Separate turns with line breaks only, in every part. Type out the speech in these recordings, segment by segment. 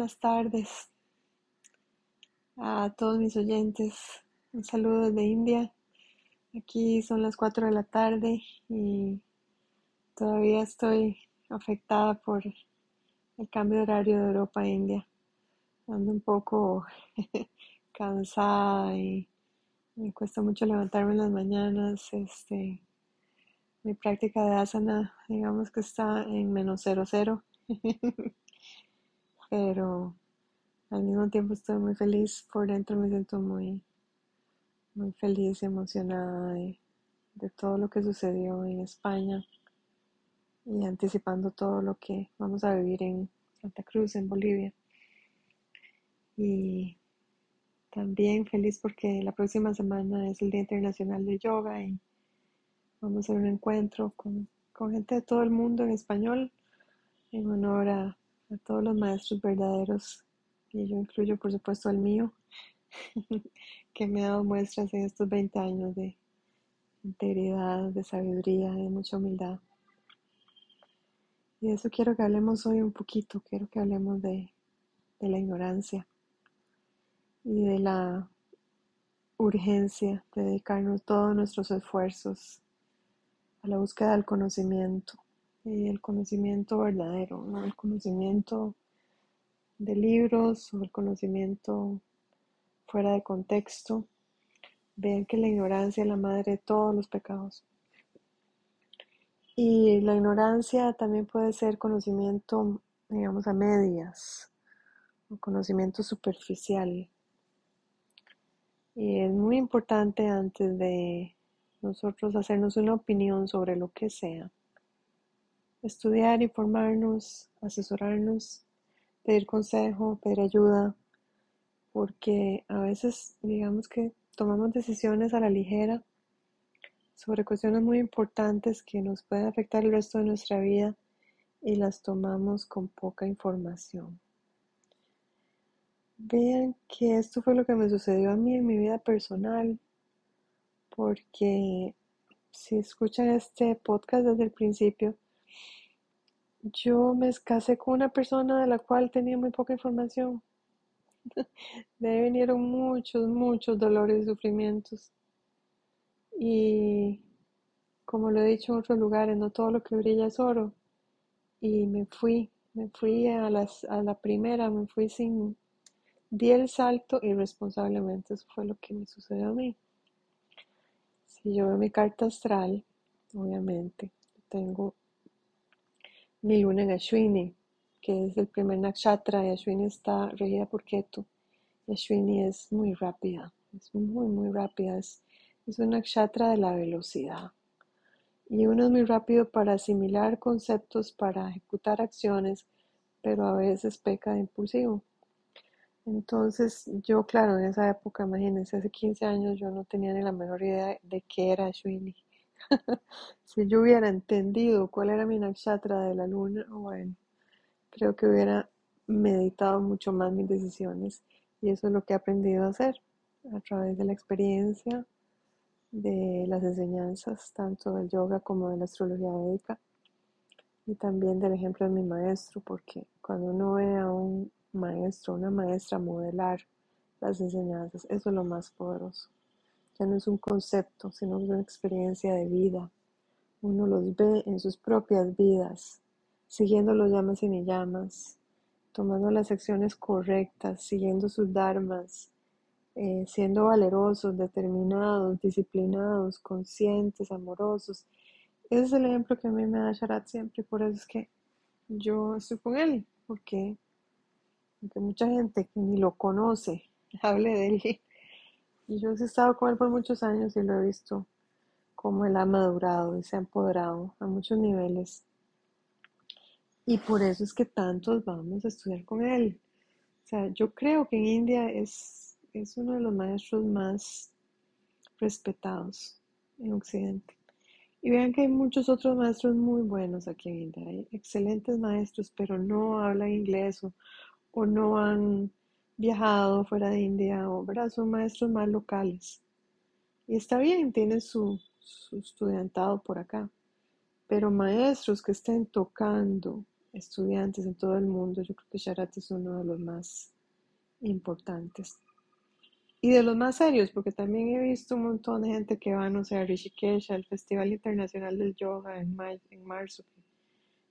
Buenas tardes a todos mis oyentes. Un saludo desde India. Aquí son las 4 de la tarde y todavía estoy afectada por el cambio de horario de Europa a India. Ando un poco cansada y me cuesta mucho levantarme en las mañanas. Este, mi práctica de asana, digamos que está en menos cero cero. Pero al mismo tiempo estoy muy feliz por dentro, me siento muy, muy feliz y emocionada de, todo lo que sucedió en España y anticipando todo lo que vamos a vivir en Santa Cruz, en Bolivia. Y también feliz porque la próxima semana es el Día Internacional de Yoga y vamos a hacer un encuentro con, con gente de todo el mundo en español en honor a, a todos los maestros verdaderos y yo incluyo por supuesto al mío que me ha dado muestras en estos 20 años de integridad, de sabiduría, de mucha humildad. Y de eso quiero que hablemos hoy un poquito, quiero que hablemos de, de la ignorancia y de la urgencia de dedicarnos todos nuestros esfuerzos a la búsqueda del conocimiento el conocimiento verdadero, el conocimiento de libros o el conocimiento fuera de contexto. Vean que la ignorancia es la madre de todos los pecados. Y la ignorancia también puede ser conocimiento, digamos, a medias, o conocimiento superficial. Y es muy importante antes de nosotros hacernos una opinión sobre lo que sea, estudiar, informarnos, asesorarnos, pedir consejo, pedir ayuda, porque a veces digamos que tomamos decisiones a la ligera sobre cuestiones muy importantes que nos pueden afectar el resto de nuestra vida y las tomamos con poca información. Vean que esto fue lo que me sucedió a mí en mi vida personal, porque si escuchan este podcast desde el principio, yo me casé con una persona de la cual tenía muy poca información. De ahí vinieron muchos, muchos dolores y sufrimientos. Y como lo he dicho en otros lugares, no todo lo que brilla es oro. Y me fui, me fui a, las, a la primera, me fui sin, di el salto irresponsablemente. Eso fue lo que me sucedió a mí. Si yo veo mi carta astral, obviamente, tengo mi luna en Ashwini, que es el primer nakshatra, y Ashwini está regida por Ketu. Ashwini es muy rápida, es muy, muy rápida, es, es un nakshatra de la velocidad. Y uno es muy rápido para asimilar conceptos, para ejecutar acciones, pero a veces peca de impulsivo. Entonces, yo, claro, en esa época, imagínense, hace 15 años yo no tenía ni la menor idea de qué era Ashwini. si yo hubiera entendido cuál era mi nakshatra de la luna, bueno, creo que hubiera meditado mucho más mis decisiones. Y eso es lo que he aprendido a hacer a través de la experiencia, de las enseñanzas, tanto del yoga como de la astrología védica y también del ejemplo de mi maestro, porque cuando uno ve a un maestro, una maestra modelar las enseñanzas, eso es lo más poderoso ya no es un concepto, sino una experiencia de vida. Uno los ve en sus propias vidas, siguiendo los llamas y ni llamas, tomando las acciones correctas, siguiendo sus dharmas, eh, siendo valerosos, determinados, disciplinados, conscientes, amorosos. Ese es el ejemplo que a mí me da Sharat siempre, por eso es que yo estoy con él, porque, porque mucha gente que ni lo conoce hable de él y yo he estado con él por muchos años y lo he visto como él ha madurado y se ha empoderado a muchos niveles. Y por eso es que tantos vamos a estudiar con él. O sea, yo creo que en India es, es uno de los maestros más respetados en Occidente. Y vean que hay muchos otros maestros muy buenos aquí en India. Hay excelentes maestros, pero no hablan inglés o, o no han viajado fuera de India o ¿verdad? son maestros más locales. Y está bien, tienen su, su estudiantado por acá. Pero maestros que estén tocando estudiantes en todo el mundo. Yo creo que Sharat es uno de los más importantes. Y de los más serios, porque también he visto un montón de gente que va, no sé, a Rishikesh, al Festival Internacional del Yoga en, en marzo.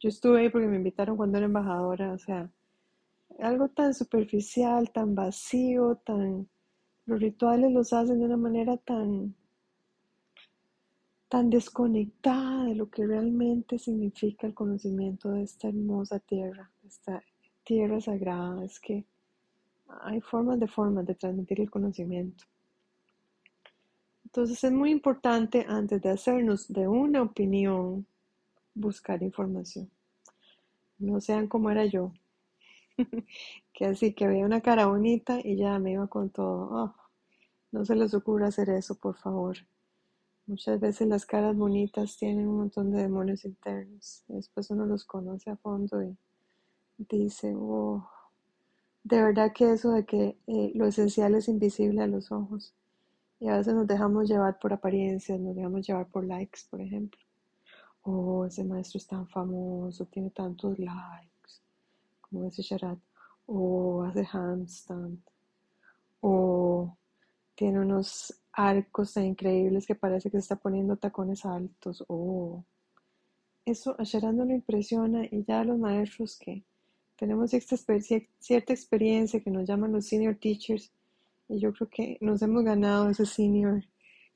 Yo estuve ahí porque me invitaron cuando era embajadora, o sea, algo tan superficial, tan vacío, tan... Los rituales los hacen de una manera tan tan desconectada de lo que realmente significa el conocimiento de esta hermosa tierra, esta tierra sagrada, es que hay formas de formas de transmitir el conocimiento. Entonces es muy importante antes de hacernos de una opinión buscar información. No sean como era yo, que así que veía una cara bonita y ya me iba con todo. Oh, no se les ocurra hacer eso, por favor. Muchas veces las caras bonitas tienen un montón de demonios internos. después uno los conoce a fondo y dice, oh, de verdad que eso de que eh, lo esencial es invisible a los ojos. Y a veces nos dejamos llevar por apariencias, nos dejamos llevar por likes, por ejemplo. Oh, ese maestro es tan famoso, tiene tantos likes, como dice Sharat. O hace handstand. O tiene unos arcos tan increíbles que parece que se está poniendo tacones altos. Oh, eso a Sharat no le impresiona y ya los maestros que tenemos esta cierta experiencia que nos llaman los senior teachers y yo creo que nos hemos ganado ese senior.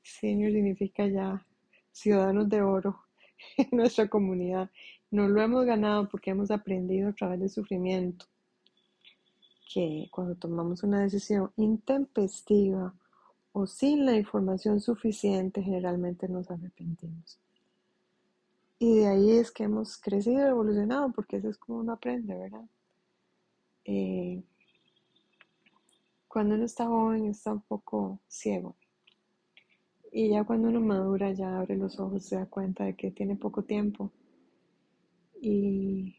Senior significa ya ciudadanos de oro en nuestra comunidad. Nos lo hemos ganado porque hemos aprendido a través del sufrimiento que cuando tomamos una decisión intempestiva o sin la información suficiente, generalmente nos arrepentimos. Y de ahí es que hemos crecido y evolucionado, porque eso es como uno aprende, ¿verdad? Eh, cuando uno está joven está un poco ciego. Y ya cuando uno madura, ya abre los ojos, se da cuenta de que tiene poco tiempo. Y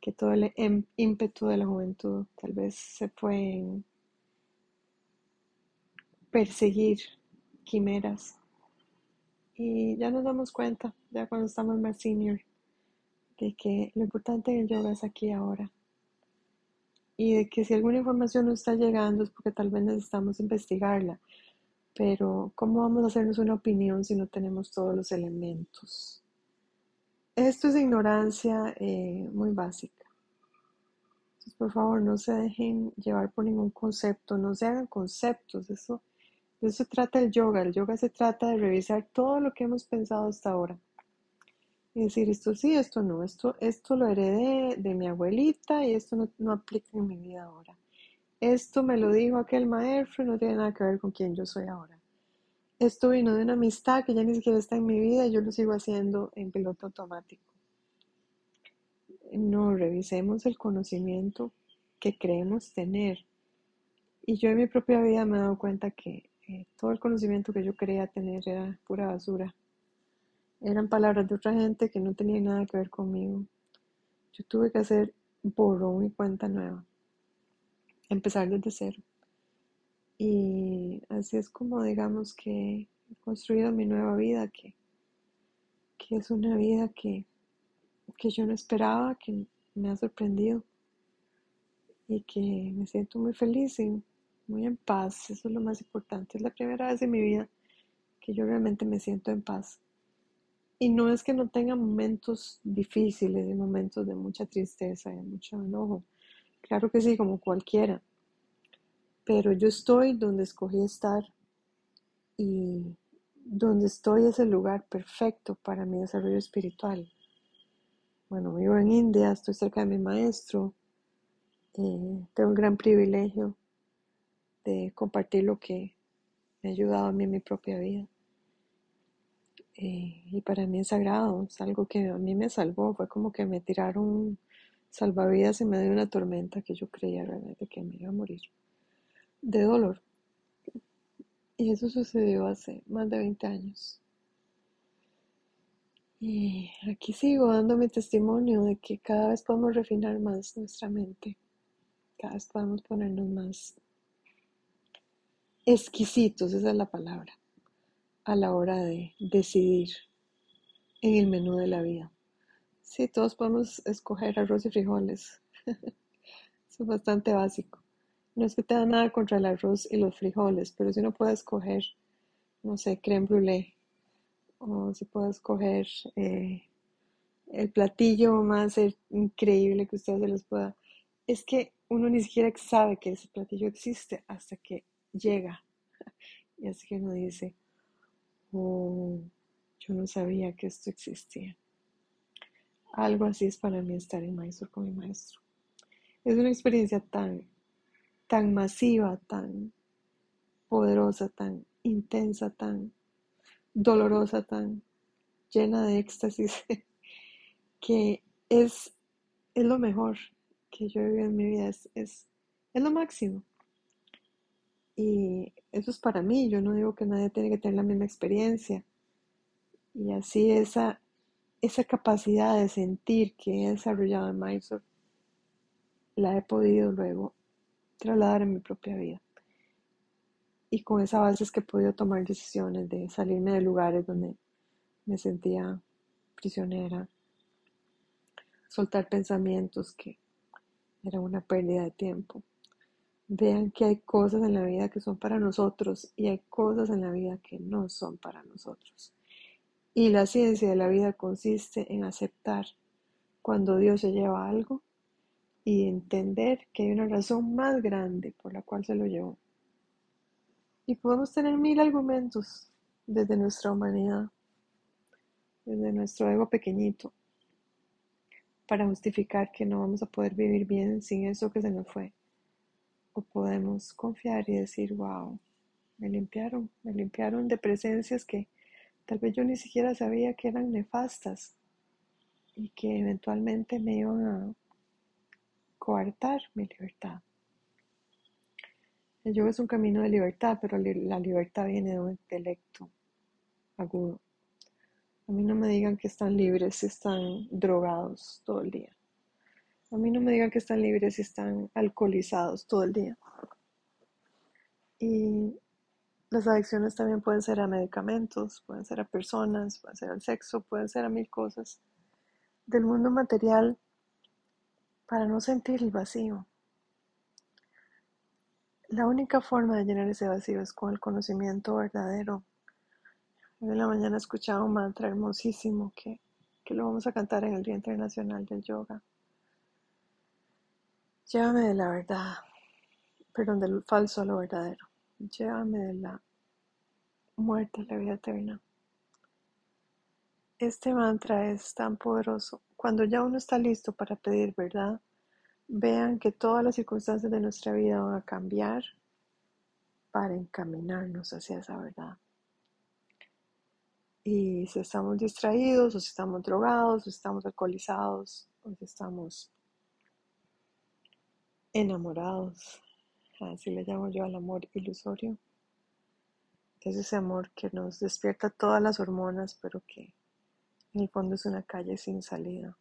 que todo el em, ímpetu de la juventud tal vez se fue en perseguir quimeras. Y ya nos damos cuenta, ya cuando estamos más senior, de que lo importante en el yoga es aquí ahora. Y de que si alguna información no está llegando es porque tal vez necesitamos investigarla. Pero ¿cómo vamos a hacernos una opinión si no tenemos todos los elementos? Esto es ignorancia eh, muy básica. Entonces, por favor, no se dejen llevar por ningún concepto, no se hagan conceptos. Eso eso se trata el yoga. El yoga se trata de revisar todo lo que hemos pensado hasta ahora. Y decir, esto sí, esto no, esto, esto lo heredé de mi abuelita y esto no, aplica en mi vida ahora. Esto me lo dijo aquel maestro y no tiene nada que ver con quién yo soy ahora. Esto vino de una amistad que ya ni siquiera está en mi vida y yo lo sigo haciendo en piloto automático. No, revisemos el conocimiento que creemos tener. Y yo en mi propia vida me he dado cuenta que todo el conocimiento que yo creía tener era pura basura. Eran palabras de otra gente que no tenían nada que ver conmigo. Yo tuve que hacer borrón y cuenta nueva. Empezar desde cero. Y así es como digamos que he construido mi nueva vida, que, que es una vida que, que yo no esperaba, que me ha sorprendido y que me siento muy feliz y muy en paz, eso es lo más importante. Es la primera vez en mi vida que yo realmente me siento en paz. Y no es que no tenga momentos difíciles y momentos de mucha tristeza y mucho enojo. Claro que sí, como cualquiera. Pero yo estoy donde escogí estar y donde estoy es el lugar perfecto para mi desarrollo espiritual. Bueno, vivo en India, estoy cerca de mi maestro, eh, tengo un gran privilegio de compartir lo que me ha ayudado a mí en mi propia vida. Eh, y para mí es sagrado, es algo que a mí me salvó, fue como que me tiraron salvavidas en medio de una tormenta que yo creía realmente que me iba a morir de dolor. Y eso sucedió hace más de 20 años. Y aquí sigo dando mi testimonio de que cada vez podemos refinar más nuestra mente, cada vez podemos ponernos más exquisitos, esa es la palabra, a la hora de decidir en el menú de la vida. Sí, todos podemos escoger arroz y frijoles. Eso es bastante básico. No es que tenga nada contra el arroz y los frijoles, pero si uno puede escoger, no sé, creme brûlée, o si puede escoger eh, el platillo más eh, increíble que ustedes se les pueda. Es que uno ni siquiera sabe que ese platillo existe hasta que llega. Y así que uno dice, oh, yo no sabía que esto existía. Algo así es para mí estar en Mysore con mi maestro. Es una experiencia tan, tan masiva, tan poderosa, tan intensa, tan dolorosa, tan llena de éxtasis, que es, es lo mejor que yo he vivido en mi vida, es, es, es lo máximo. Y eso es para mí, yo no digo que nadie tiene que tener la misma experiencia. Y así esa, esa capacidad de sentir que he desarrollado en Mysore, la he podido luego trasladar en mi propia vida. Y con esa base es que he podido tomar decisiones de salirme de lugares donde me sentía prisionera, soltar pensamientos que era una pérdida de tiempo. Vean que hay cosas en la vida que son para nosotros y hay cosas en la vida que no son para nosotros. Y la ciencia de la vida consiste en aceptar cuando Dios se lleva algo y entender que hay una razón más grande por la cual se lo llevó. Y podemos tener mil argumentos desde nuestra humanidad, desde nuestro ego pequeñito, para justificar que no vamos a poder vivir bien sin eso que se nos fue. O podemos confiar y decir, wow, me limpiaron, me limpiaron de presencias que Tal vez yo ni siquiera sabía que eran nefastas y que eventualmente me iban a coartar mi libertad. El yoga es un camino de libertad, pero la libertad viene de un intelecto agudo. A mí no me digan que están libres si están drogados todo el día. A mí no me digan que están libres si están alcoholizados todo el día. Y las adicciones también pueden ser a medicamentos, pueden ser a personas, pueden ser al sexo, pueden ser a mil cosas del mundo material para no sentir el vacío. La única forma de llenar ese vacío es con el conocimiento verdadero. Hoy en la mañana escuchaba un mantra hermosísimo que, que lo vamos a cantar en el Día Internacional del Yoga. Llévame de la verdad, perdón, del falso a lo verdadero. Llévame de la muerte a la vida eterna. Este mantra es tan poderoso. Cuando ya uno está listo para pedir verdad, vean que todas las circunstancias de nuestra vida van a cambiar para encaminarnos hacia esa verdad. Y si estamos distraídos, o si estamos drogados, o si estamos alcoholizados, o si estamos enamorados, así le llamo yo al amor ilusorio. Es ese amor que nos despierta todas las hormonas, pero que en el fondo es una calle sin salida.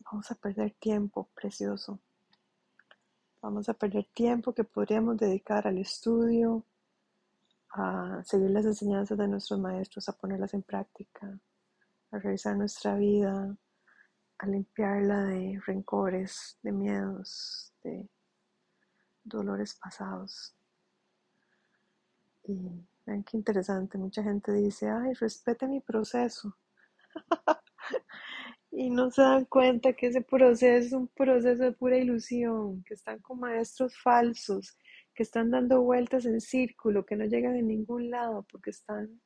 Vamos a perder tiempo precioso. Vamos a perder tiempo que podríamos dedicar al estudio, a seguir las enseñanzas de nuestros maestros, a ponerlas en práctica, a revisar nuestra vida, a limpiarla de rencores, de miedos, de dolores pasados. Y vean qué interesante, mucha gente dice, ay, respete mi proceso. y no se dan cuenta que ese proceso es un proceso de pura ilusión, que están con maestros falsos, que están dando vueltas en círculo, que no llegan a ningún lado porque están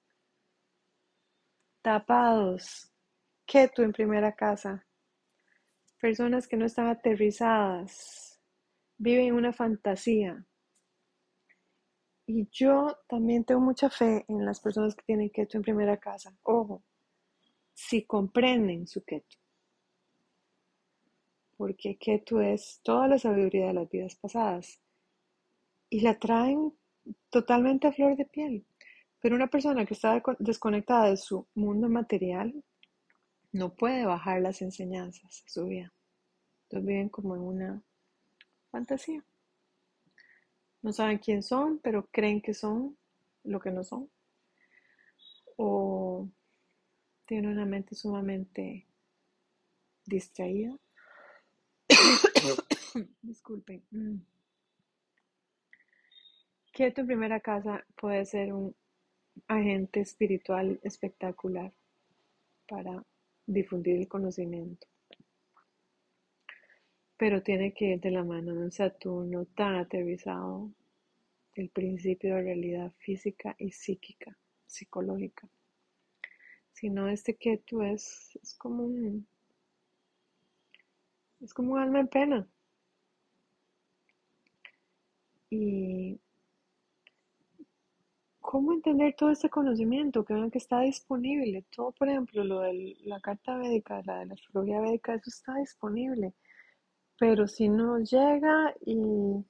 tapados. Que tú en primera casa. Personas que no están aterrizadas, viven una fantasía. Y yo también tengo mucha fe en las personas que tienen keto en primera casa. Ojo, si comprenden su keto. Porque keto es toda la sabiduría de las vidas pasadas. Y la traen totalmente a flor de piel. Pero una persona que está desconectada de su mundo material no puede bajar las enseñanzas a su vida. Entonces viven como en una fantasía. No saben quién son, pero creen que son lo que no son. O tienen una mente sumamente distraída. Disculpen. Que tu primera casa puede ser un agente espiritual espectacular para difundir el conocimiento. Pero tiene que ir de la mano de un Saturno tan aterrizado, el principio de realidad física y psíquica, psicológica. Si no, este Ketu es, es como un es como un alma en pena. Y cómo entender todo este conocimiento que que está disponible. Todo, por ejemplo, lo de la carta védica, la de la astrología védica, eso está disponible. Pero si no llega y,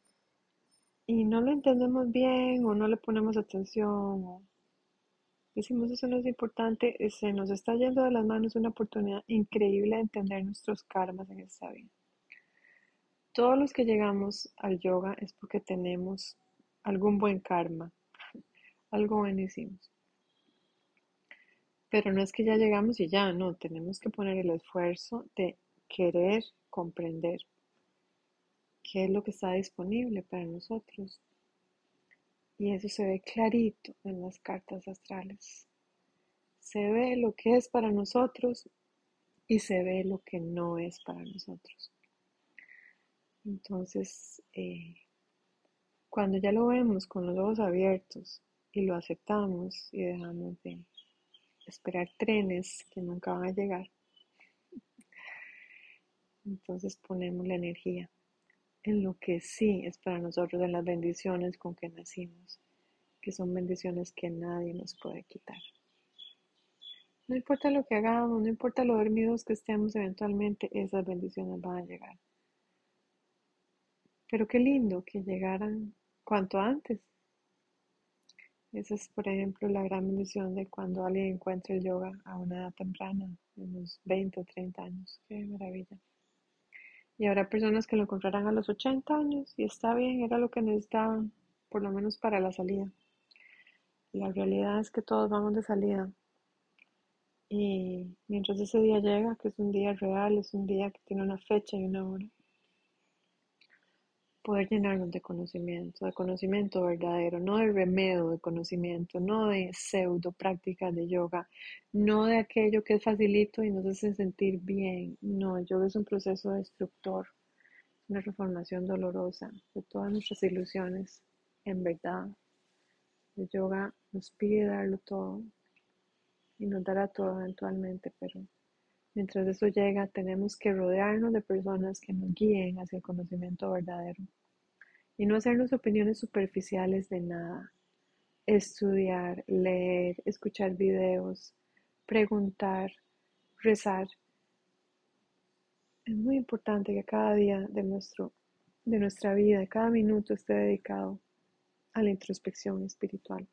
y no lo entendemos bien o no le ponemos atención o decimos eso no es importante, eh, se nos está yendo de las manos una oportunidad increíble de entender nuestros karmas en esta vida. Todos los que llegamos al yoga es porque tenemos algún buen karma, algo bueno hicimos. Pero no es que ya llegamos y ya, no, tenemos que poner el esfuerzo de querer comprender qué es lo que está disponible para nosotros. Y eso se ve clarito en las cartas astrales. Se ve lo que es para nosotros y se ve lo que no es para nosotros. Entonces, eh, cuando ya lo vemos con los ojos abiertos y lo aceptamos y dejamos de esperar trenes que nunca van a llegar, entonces ponemos la energía en lo que sí es para nosotros, en las bendiciones con que nacimos, que son bendiciones que nadie nos puede quitar. No importa lo que hagamos, no importa lo dormidos que estemos, eventualmente esas bendiciones van a llegar. Pero qué lindo que llegaran cuanto antes. Esa es, por ejemplo, la gran bendición de cuando alguien encuentra el yoga a una edad temprana, unos 20 o 30 años. Qué maravilla. Y habrá personas que lo encontrarán a los 80 años y está bien, era lo que necesitaban, por lo menos para la salida. La realidad es que todos vamos de salida. Y mientras ese día llega, que es un día real, es un día que tiene una fecha y una hora, poder llenarnos de conocimiento, de conocimiento verdadero, no de remedio de conocimiento, no de pseudo prácticas de yoga, no de aquello que es facilito y nos hace sentir bien. No, el yoga es un proceso destructor, una reformación dolorosa de todas nuestras ilusiones, en verdad. El yoga nos pide darlo todo y nos dará todo eventualmente, pero Mientras eso llega, tenemos que rodearnos de personas que nos guíen hacia el conocimiento verdadero y no hacernos opiniones superficiales de nada. Estudiar, leer, escuchar videos, preguntar, rezar. Es muy importante que cada día de, nuestro, de nuestra vida, cada minuto esté dedicado a la introspección espiritual.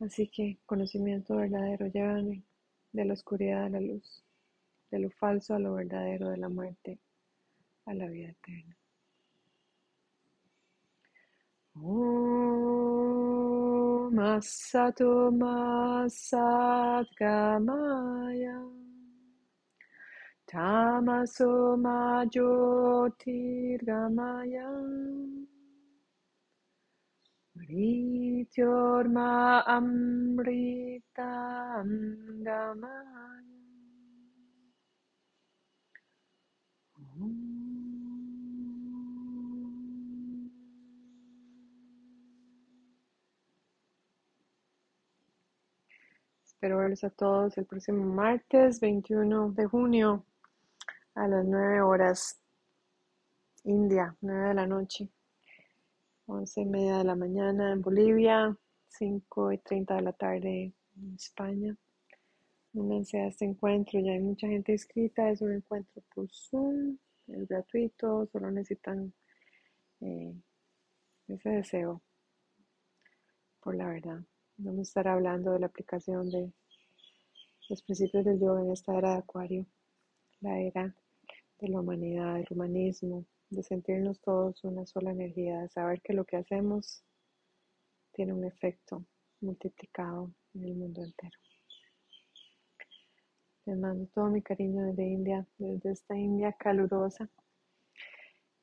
Así que conocimiento verdadero, llévame de la oscuridad a la luz, de lo falso a lo verdadero, de la muerte a la vida eterna. Om Asato Gamaya Tamaso Espero verlos a todos el próximo martes 21 de junio a las 9 horas India, 9 de la noche, 11 y media de la mañana en Bolivia, 5 y 30 de la tarde en España. Únanse a este encuentro, ya hay mucha gente inscrita, es un encuentro por Zoom es gratuito, solo necesitan eh, ese deseo por la verdad. Vamos a estar hablando de la aplicación de los principios del yoga en esta era de Acuario, la era de la humanidad, del humanismo, de sentirnos todos una sola energía, de saber que lo que hacemos tiene un efecto multiplicado en el mundo entero. Les mando todo mi cariño desde India, desde esta India calurosa,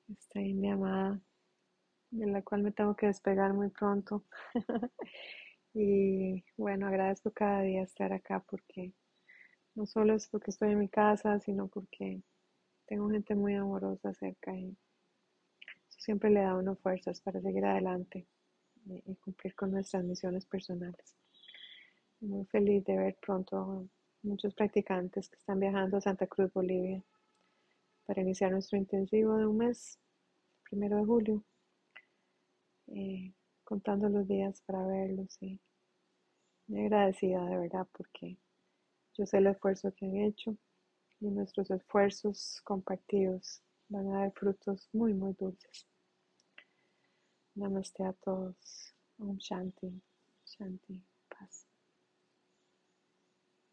esta India amada, de la cual me tengo que despegar muy pronto. y bueno, agradezco cada día estar acá porque no solo es porque estoy en mi casa, sino porque tengo gente muy amorosa cerca y eso siempre le da a uno fuerzas para seguir adelante y cumplir con nuestras misiones personales. Muy feliz de ver pronto muchos practicantes que están viajando a Santa Cruz, Bolivia, para iniciar nuestro intensivo de un mes, primero de julio, contando los días para verlos y muy agradecida de verdad porque yo sé el esfuerzo que han hecho y nuestros esfuerzos compartidos van a dar frutos muy, muy dulces. Namaste a todos. Om Shanti, Shanti, paz.